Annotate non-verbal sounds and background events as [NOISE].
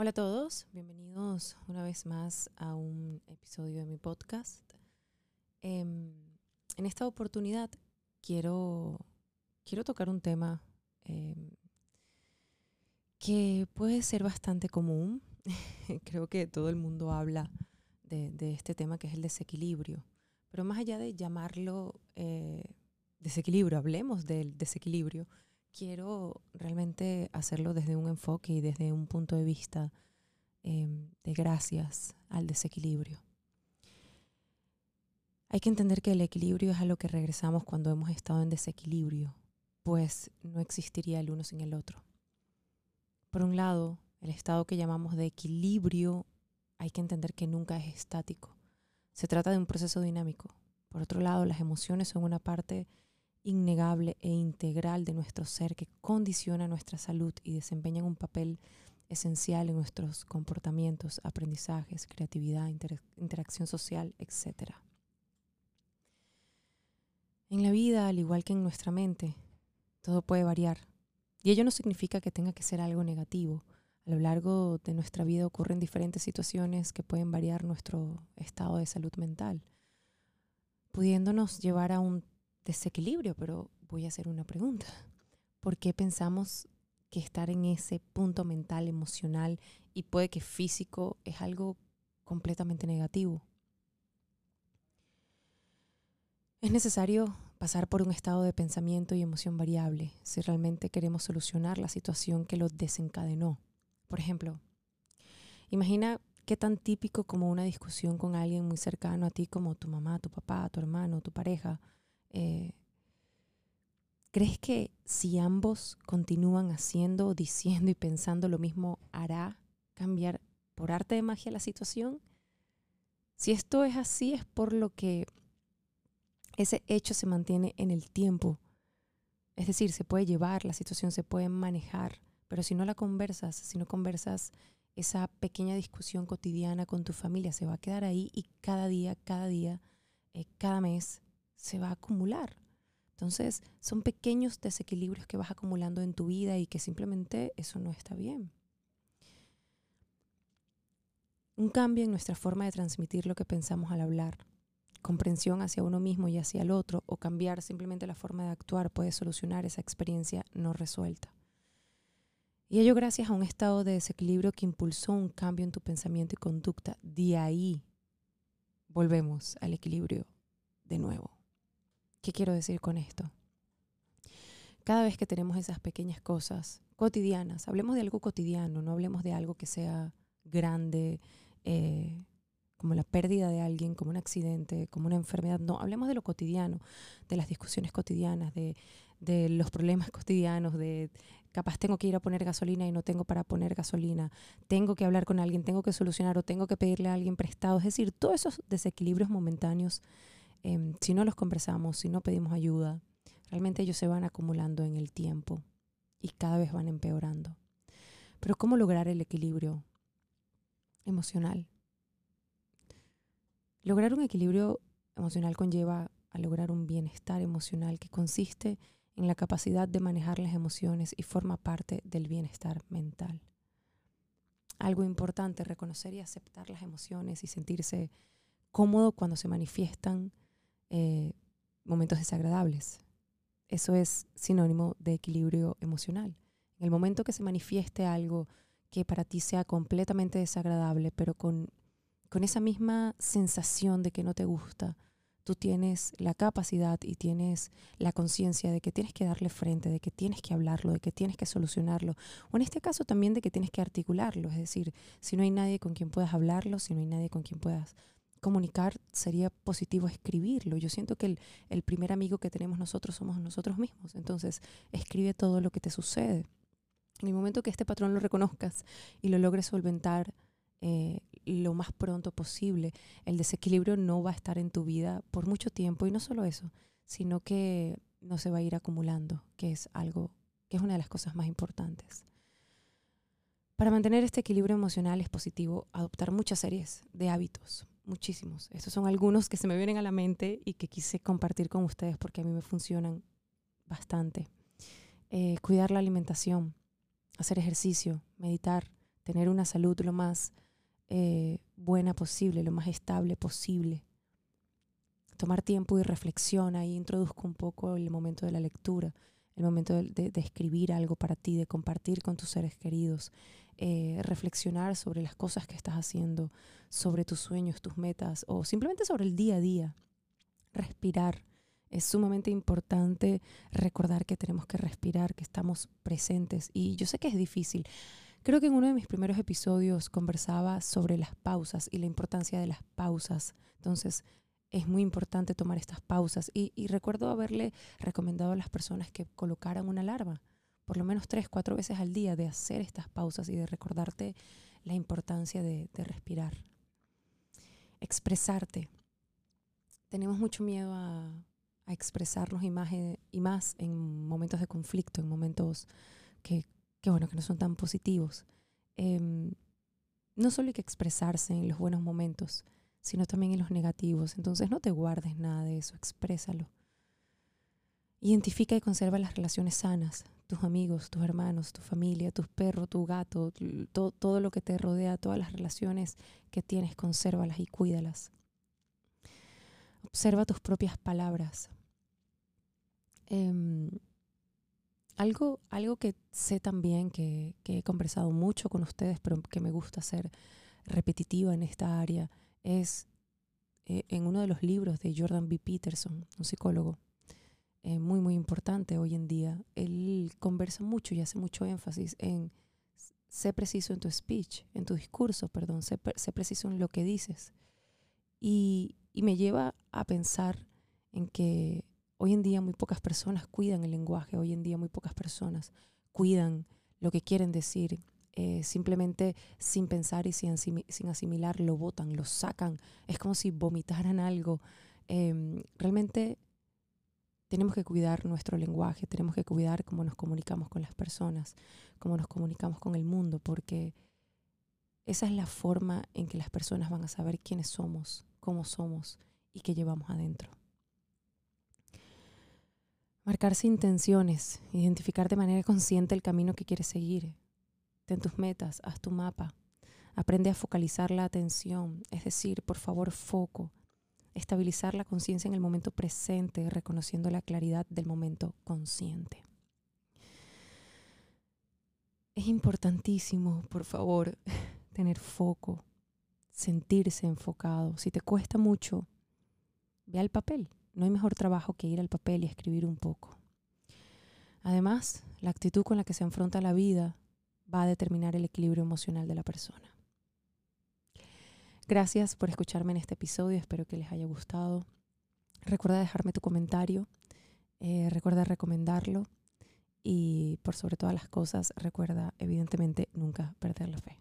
Hola a todos, bienvenidos una vez más a un episodio de mi podcast. Em, en esta oportunidad quiero, quiero tocar un tema em, que puede ser bastante común. [LAUGHS] Creo que todo el mundo habla de, este tema que es el desequilibrio. Pero más allá de llamarlo eh, desequilibrio, hablemos del desequilibrio quiero realmente hacerlo desde un enfoque y desde un punto de vista em, de gracias al desequilibrio. Hay que entender que el equilibrio es a lo que regresamos cuando hemos estado en desequilibrio, pues no existiría el uno sin el otro. Por un lado, el estado que llamamos de equilibrio hay que entender que nunca es estático. Se trata de un proceso dinámico. Por otro lado, las emociones son una parte innegable e integral de nuestro ser que condiciona nuestra salud y desempeñan un papel esencial en nuestros comportamientos, aprendizajes, creatividad, interacción social, etc. En la vida, al igual que en nuestra mente, todo puede variar. Y ello no significa que tenga que ser algo negativo. A lo largo de nuestra vida ocurren diferentes situaciones que pueden variar nuestro estado de salud mental, pudiéndonos llevar a un desequilibrio, pero voy a hacer una pregunta. ¿Por qué pensamos que estar en ese punto mental, emocional y puede que físico es algo completamente negativo? Es necesario pasar por un estado de pensamiento y emoción variable si realmente queremos solucionar la situación que lo desencadenó. Por ejemplo, imagina qué tan típico como una discusión con alguien muy cercano a ti como tu mamá, tu papá, tu hermano, tu pareja, eh, ¿crees que si ambos continúan haciendo, diciendo y pensando lo mismo, hará cambiar por arte de magia la situación? Si esto es así, es por lo que ese hecho se mantiene en el tiempo. Es decir, se puede llevar, la situación se puede manejar, pero si no la conversas, si no conversas esa pequeña discusión cotidiana con tu familia, se va a quedar ahí y cada día, cada día, eh, cada mes se va a acumular. Entonces, son pequeños desequilibrios que vas acumulando en tu vida y que simplemente eso no está bien. Un cambio en nuestra forma de transmitir lo que pensamos al hablar, comprensión hacia uno mismo y hacia el otro, o cambiar simplemente la forma de actuar puede solucionar esa experiencia no resuelta. Y ello gracias a un estado de desequilibrio que impulsó un cambio en tu pensamiento y conducta. De ahí volvemos al equilibrio de nuevo. ¿Qué quiero decir con esto? Cada vez que tenemos esas pequeñas cosas cotidianas, hablemos de algo cotidiano, no hablemos de algo que sea grande, eh, como la pérdida de alguien, como un accidente, como una enfermedad, no, hablemos de lo cotidiano, de las discusiones cotidianas, de, de los problemas [LAUGHS] cotidianos, de capaz tengo que ir a poner gasolina y no tengo para poner gasolina, tengo que hablar con alguien, tengo que solucionar o tengo que pedirle a alguien prestado, es decir, todos esos desequilibrios momentáneos Em, si no los conversamos, si no pedimos ayuda, realmente ellos se van acumulando en el tiempo y cada vez van empeorando. Pero ¿cómo lograr el equilibrio emocional? Lograr un equilibrio emocional conlleva a lograr un bienestar emocional que consiste en la capacidad de manejar las emociones y forma parte del bienestar mental. Algo importante, reconocer y aceptar las emociones y sentirse cómodo cuando se manifiestan eh, momentos desagradables. Eso es sinónimo de equilibrio emocional. En el momento que se manifieste algo que para ti sea completamente desagradable, pero con, con esa misma sensación de que no te gusta, tú tienes la capacidad y tienes la conciencia de que tienes que darle frente, de que tienes que hablarlo, de que tienes que solucionarlo, o en este caso también de que tienes que articularlo, es decir, si no hay nadie con quien puedas hablarlo, si no hay nadie con quien puedas comunicar, sería positivo escribirlo. Yo siento que el, primer amigo que tenemos nosotros somos nosotros mismos. Entonces, escribe todo lo que te sucede. En el momento que este patrón lo reconozcas y lo logres solventar eh, lo más pronto posible, el desequilibrio no va a estar en tu vida por mucho tiempo. Y no solo eso, sino que no se va a ir acumulando, que es algo, que es una de las cosas más importantes. Para mantener este equilibrio emocional es positivo adoptar muchas series de hábitos, muchísimos. Estos son algunos que se me vienen a la mente y que quise compartir con ustedes porque a mí me funcionan bastante. Eh, cuidar la alimentación, hacer ejercicio, meditar, tener una salud lo más eh, buena posible, lo más estable posible. Tomar tiempo y reflexión, ahí introduzco un poco el momento de la lectura, el momento de, escribir algo para ti, de compartir con tus seres queridos, eh, reflexionar sobre las cosas que estás haciendo, sobre tus sueños, tus metas o simplemente sobre el día a día. Respirar. Es sumamente importante recordar que tenemos que respirar, que estamos presentes. Y yo sé que es difícil. Creo que en uno de mis primeros episodios conversaba sobre las pausas y la importancia de las pausas. Entonces, es muy importante tomar estas pausas. Y, recuerdo haberle recomendado a las personas que colocaran una alarma, por lo menos tres, cuatro veces al día, de hacer estas pausas y de recordarte la importancia de, respirar. Expresarte. Tenemos mucho miedo a, expresarnos y más, y más en momentos de conflicto, en momentos que, bueno, que no son tan positivos. Em, no solo hay que expresarse en los buenos momentos, sino también en los negativos. Entonces no te guardes nada de eso, exprésalo. Identifica y conserva las relaciones sanas, tus amigos, tus hermanos, tu familia, tus perros, tu gato, todo, todo lo que te rodea, todas las relaciones que tienes, consérvalas y cuídalas. Observa tus propias palabras. Em, algo, algo que sé también, que, que he conversado mucho con ustedes, pero que me gusta ser repetitiva en esta área, es eh, en uno de los libros de Jordan B. Peterson, un psicólogo eh, muy, muy importante hoy en día. Él conversa mucho y hace mucho énfasis en ser preciso en tu speech, en tu discurso, perdón, sé, preciso en lo que dices. Y, y me lleva a pensar en que hoy en día muy pocas personas cuidan el lenguaje, hoy en día muy pocas personas cuidan lo que quieren decir eh, simplemente sin pensar y sin, sin, asimilar lo botan, lo sacan. Es como si vomitaran algo. Em, realmente tenemos que cuidar nuestro lenguaje, tenemos que cuidar cómo nos comunicamos con las personas, cómo nos comunicamos con el mundo, porque esa es la forma en que las personas van a saber quiénes somos, cómo somos y qué llevamos adentro. Marcarse intenciones, identificar de manera consciente el camino que quieres seguir, Ten tus metas, haz tu mapa. Aprende a focalizar la atención, es decir, por favor, foco. Estabilizar la conciencia en el momento presente, reconociendo la claridad del momento consciente. Es importantísimo, por favor, [LAUGHS] tener foco, sentirse enfocado. Si te cuesta mucho, ve al papel. No hay mejor trabajo que ir al papel y escribir un poco. Además, la actitud con la que se afronta la vida va a determinar el equilibrio emocional de la persona. Gracias por escucharme en este episodio, espero que les haya gustado. Recuerda dejarme tu comentario, eh, recuerda recomendarlo y por sobre todas las cosas recuerda evidentemente nunca perder la fe.